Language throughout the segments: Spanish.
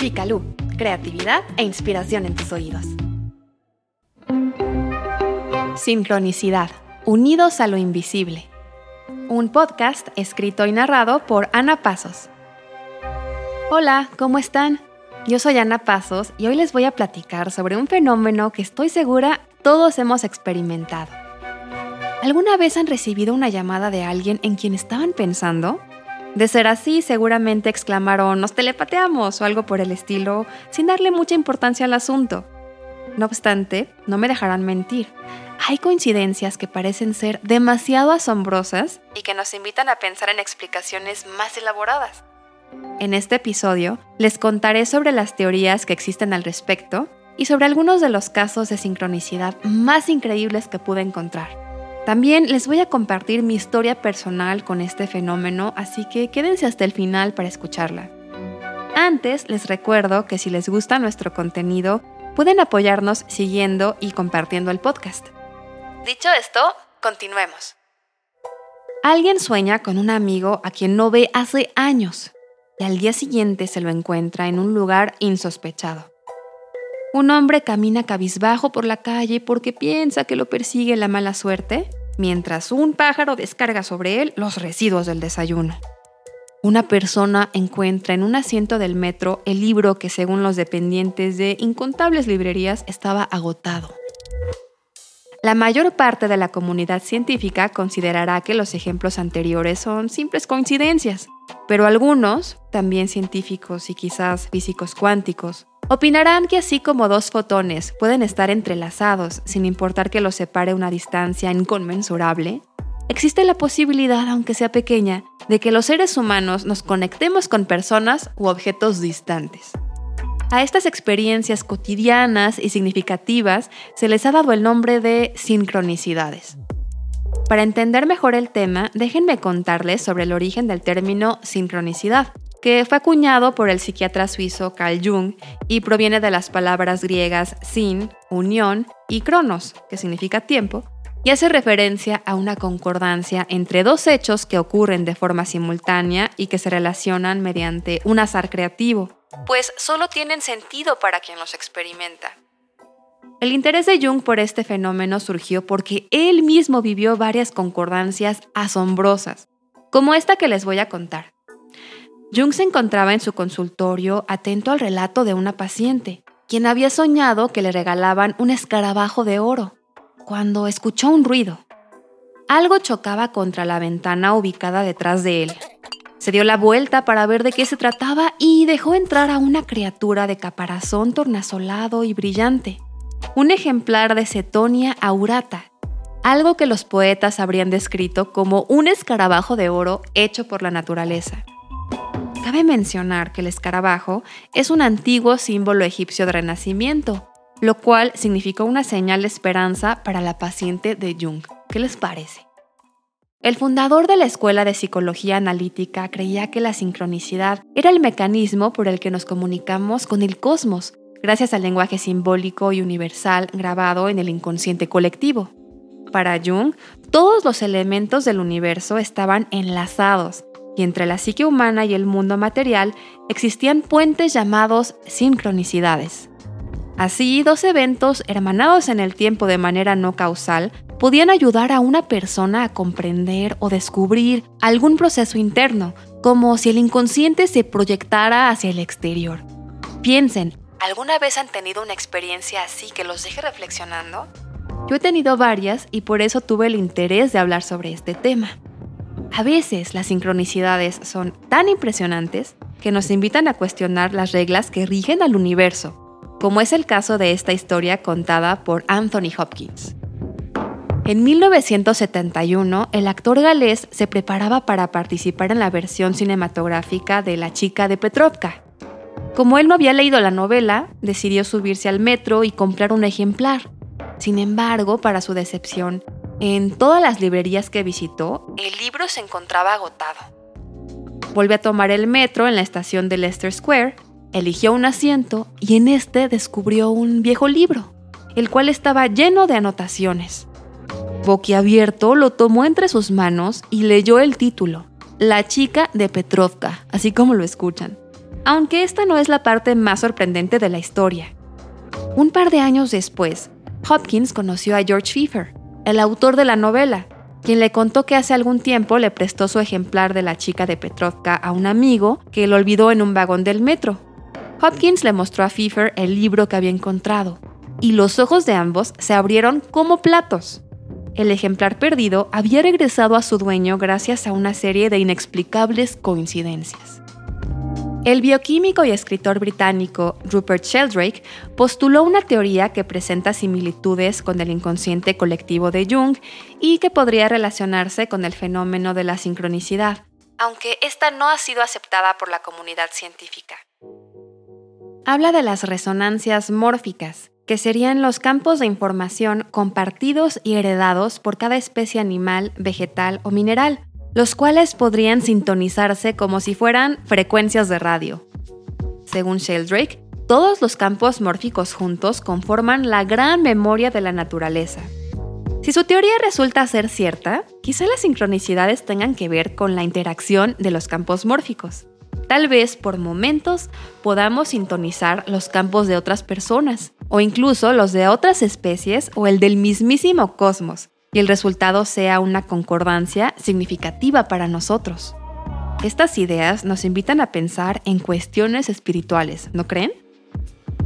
Picalú, creatividad e inspiración en tus oídos. Sincronicidad, unidos a lo invisible. Un podcast escrito y narrado por Ana Pasos. Hola, ¿cómo están? Yo soy Ana Pasos y hoy les voy a platicar sobre un fenómeno que estoy segura todos hemos experimentado. ¿Alguna vez han recibido una llamada de alguien en quien estaban pensando? De ser así, seguramente exclamaron, nos telepateamos o algo por el estilo, sin darle mucha importancia al asunto. No obstante, no me dejarán mentir. Hay coincidencias que parecen ser demasiado asombrosas y que nos invitan a pensar en explicaciones más elaboradas. En este episodio les contaré sobre las teorías que existen al respecto y sobre algunos de los casos de sincronicidad más increíbles que pude encontrar. También les voy a compartir mi historia personal con este fenómeno, así que quédense hasta el final para escucharla. Antes les recuerdo que si les gusta nuestro contenido, pueden apoyarnos siguiendo y compartiendo el podcast. Dicho esto, continuemos. Alguien sueña con un amigo a quien no ve hace años y al día siguiente se lo encuentra en un lugar insospechado. Un hombre camina cabizbajo por la calle porque piensa que lo persigue la mala suerte mientras un pájaro descarga sobre él los residuos del desayuno. Una persona encuentra en un asiento del metro el libro que según los dependientes de incontables librerías estaba agotado. La mayor parte de la comunidad científica considerará que los ejemplos anteriores son simples coincidencias, pero algunos, también científicos y quizás físicos cuánticos, Opinarán que así como dos fotones pueden estar entrelazados sin importar que los separe una distancia inconmensurable, existe la posibilidad, aunque sea pequeña, de que los seres humanos nos conectemos con personas u objetos distantes. A estas experiencias cotidianas y significativas se les ha dado el nombre de sincronicidades. Para entender mejor el tema, déjenme contarles sobre el origen del término sincronicidad que fue acuñado por el psiquiatra suizo Carl Jung y proviene de las palabras griegas sin, unión, y cronos, que significa tiempo, y hace referencia a una concordancia entre dos hechos que ocurren de forma simultánea y que se relacionan mediante un azar creativo, pues solo tienen sentido para quien los experimenta. El interés de Jung por este fenómeno surgió porque él mismo vivió varias concordancias asombrosas, como esta que les voy a contar. Jung se encontraba en su consultorio atento al relato de una paciente, quien había soñado que le regalaban un escarabajo de oro, cuando escuchó un ruido. Algo chocaba contra la ventana ubicada detrás de él. Se dio la vuelta para ver de qué se trataba y dejó entrar a una criatura de caparazón tornasolado y brillante, un ejemplar de Cetonia aurata, algo que los poetas habrían descrito como un escarabajo de oro hecho por la naturaleza. Cabe mencionar que el escarabajo es un antiguo símbolo egipcio de renacimiento, lo cual significó una señal de esperanza para la paciente de Jung. ¿Qué les parece? El fundador de la Escuela de Psicología Analítica creía que la sincronicidad era el mecanismo por el que nos comunicamos con el cosmos, gracias al lenguaje simbólico y universal grabado en el inconsciente colectivo. Para Jung, todos los elementos del universo estaban enlazados entre la psique humana y el mundo material existían puentes llamados sincronicidades. Así, dos eventos hermanados en el tiempo de manera no causal podían ayudar a una persona a comprender o descubrir algún proceso interno, como si el inconsciente se proyectara hacia el exterior. Piensen, ¿alguna vez han tenido una experiencia así que los deje reflexionando? Yo he tenido varias y por eso tuve el interés de hablar sobre este tema. A veces las sincronicidades son tan impresionantes que nos invitan a cuestionar las reglas que rigen al universo, como es el caso de esta historia contada por Anthony Hopkins. En 1971, el actor galés se preparaba para participar en la versión cinematográfica de La chica de Petrovka. Como él no había leído la novela, decidió subirse al metro y comprar un ejemplar. Sin embargo, para su decepción, en todas las librerías que visitó, el libro se encontraba agotado. Volvió a tomar el metro en la estación de Leicester Square, eligió un asiento y en este descubrió un viejo libro, el cual estaba lleno de anotaciones. Boquiabierto lo tomó entre sus manos y leyó el título, La chica de Petrovka, así como lo escuchan. aunque esta no es la parte más sorprendente de la historia. Un par de años después, Hopkins conoció a George Pfeiffer, el autor de la novela, quien le contó que hace algún tiempo le prestó su ejemplar de la chica de Petrovka a un amigo que lo olvidó en un vagón del metro. Hopkins le mostró a Pfeiffer el libro que había encontrado, y los ojos de ambos se abrieron como platos. El ejemplar perdido había regresado a su dueño gracias a una serie de inexplicables coincidencias. El bioquímico y escritor británico Rupert Sheldrake postuló una teoría que presenta similitudes con el inconsciente colectivo de Jung y que podría relacionarse con el fenómeno de la sincronicidad, aunque esta no ha sido aceptada por la comunidad científica. Habla de las resonancias mórficas, que serían los campos de información compartidos y heredados por cada especie animal, vegetal o mineral, los cuales podrían sintonizarse como si fueran frecuencias de radio. Según Sheldrake, todos los campos mórficos juntos conforman la gran memoria de la naturaleza. Si su teoría resulta ser cierta, quizá las sincronicidades tengan que ver con la interacción de los campos mórficos. Tal vez por momentos podamos sintonizar los campos de otras personas, o incluso los de otras especies o el del mismísimo cosmos, y el resultado sea una concordancia significativa para nosotros. Estas ideas nos invitan a pensar en cuestiones espirituales, ¿no creen?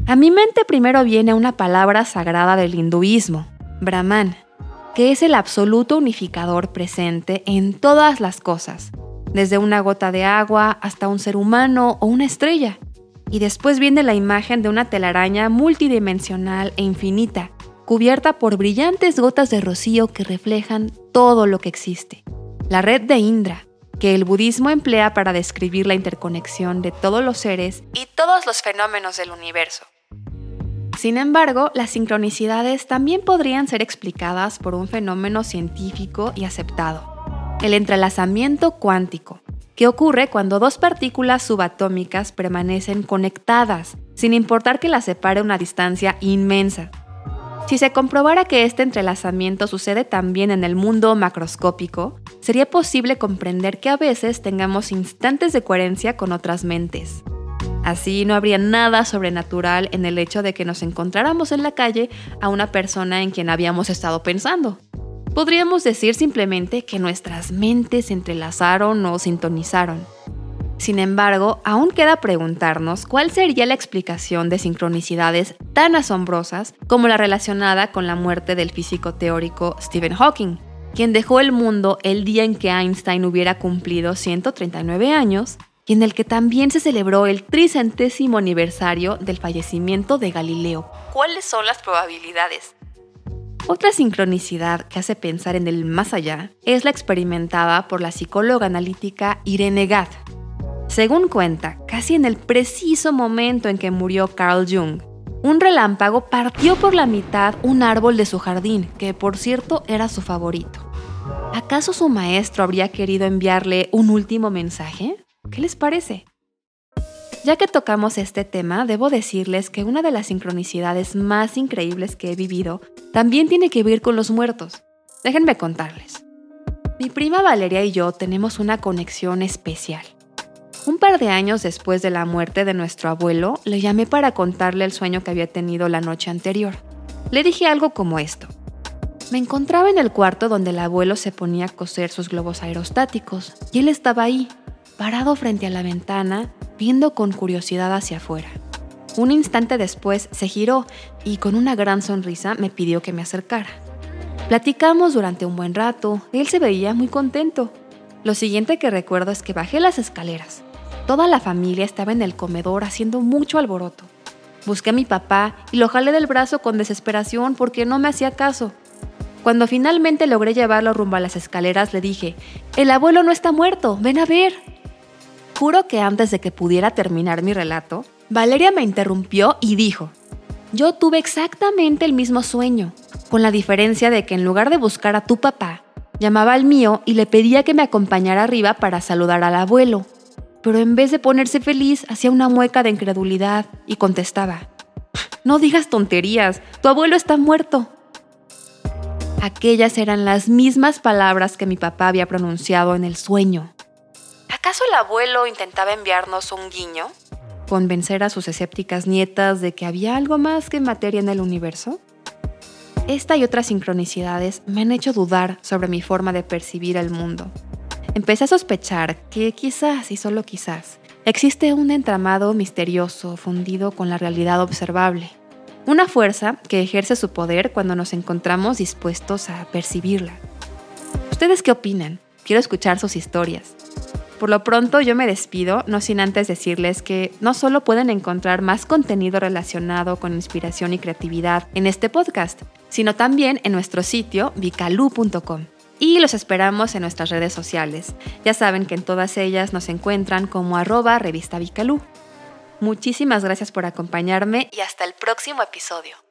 A mi mente primero viene una palabra sagrada del hinduismo, Brahman, que es el absoluto unificador presente en todas las cosas, desde una gota de agua hasta un ser humano o una estrella. Y después viene la imagen de una telaraña multidimensional e infinita, cubierta por brillantes gotas de rocío que reflejan todo lo que existe. La red de Indra, que el budismo emplea para describir la interconexión de todos los seres y todos los fenómenos del universo. Sin embargo, las sincronicidades también podrían ser explicadas por un fenómeno científico y aceptado, el entrelazamiento cuántico, que ocurre cuando dos partículas subatómicas permanecen conectadas, sin importar que las separe una distancia inmensa. Si se comprobara que este entrelazamiento sucede también en el mundo macroscópico, sería posible comprender que a veces tengamos instantes de coherencia con otras mentes. Así no habría nada sobrenatural en el hecho de que nos encontráramos en la calle a una persona en quien habíamos estado pensando. Podríamos decir simplemente que nuestras mentes se entrelazaron o sintonizaron. Sin embargo, aún queda preguntarnos cuál sería la explicación de sincronicidades tan asombrosas como la relacionada con la muerte del físico teórico Stephen Hawking, quien dejó el mundo el día en que Einstein hubiera cumplido 139 años y en el que también se celebró el tricentésimo aniversario del fallecimiento de Galileo. ¿Cuáles son las probabilidades? Otra sincronicidad que hace pensar en el más allá es la experimentada por la psicóloga analítica Irene Gadd. Según cuenta, casi en el preciso momento en que murió Carl Jung, un relámpago partió por la mitad un árbol de su jardín, que por cierto era su favorito. ¿Acaso su maestro habría querido enviarle un último mensaje? ¿Qué les parece? Ya que tocamos este tema, debo decirles que una de las sincronicidades más increíbles que he vivido también tiene que ver con los muertos. Déjenme contarles. Mi prima Valeria y yo tenemos una conexión especial. Un par de años después de la muerte de nuestro abuelo, le llamé para contarle el sueño que había tenido la noche anterior. Le dije algo como esto. Me encontraba en el cuarto donde el abuelo se ponía a coser sus globos aerostáticos y él estaba ahí, parado frente a la ventana, viendo con curiosidad hacia afuera. Un instante después se giró y con una gran sonrisa me pidió que me acercara. Platicamos durante un buen rato, él se veía muy contento. Lo siguiente que recuerdo es que bajé las escaleras. Toda la familia estaba en el comedor haciendo mucho alboroto. Busqué a mi papá y lo jalé del brazo con desesperación porque no me hacía caso. Cuando finalmente logré llevarlo rumbo a las escaleras le dije, el abuelo no está muerto, ven a ver. Juro que antes de que pudiera terminar mi relato, Valeria me interrumpió y dijo, yo tuve exactamente el mismo sueño, con la diferencia de que en lugar de buscar a tu papá, llamaba al mío y le pedía que me acompañara arriba para saludar al abuelo. Pero en vez de ponerse feliz, hacía una mueca de incredulidad y contestaba, no digas tonterías, tu abuelo está muerto. Aquellas eran las mismas palabras que mi papá había pronunciado en el sueño. ¿Acaso el abuelo intentaba enviarnos un guiño? convencer a sus escépticas nietas de que había algo más que materia en el universo? Esta y otras sincronicidades me han hecho dudar sobre mi forma de percibir el mundo. Empecé a sospechar que quizás, y solo quizás, existe un entramado misterioso fundido con la realidad observable. Una fuerza que ejerce su poder cuando nos encontramos dispuestos a percibirla. ¿Ustedes qué opinan? Quiero escuchar sus historias. Por lo pronto yo me despido, no sin antes decirles que no solo pueden encontrar más contenido relacionado con inspiración y creatividad en este podcast, sino también en nuestro sitio vicalu.com. Y los esperamos en nuestras redes sociales. Ya saben que en todas ellas nos encuentran como arroba revista Vicalú. Muchísimas gracias por acompañarme y hasta el próximo episodio.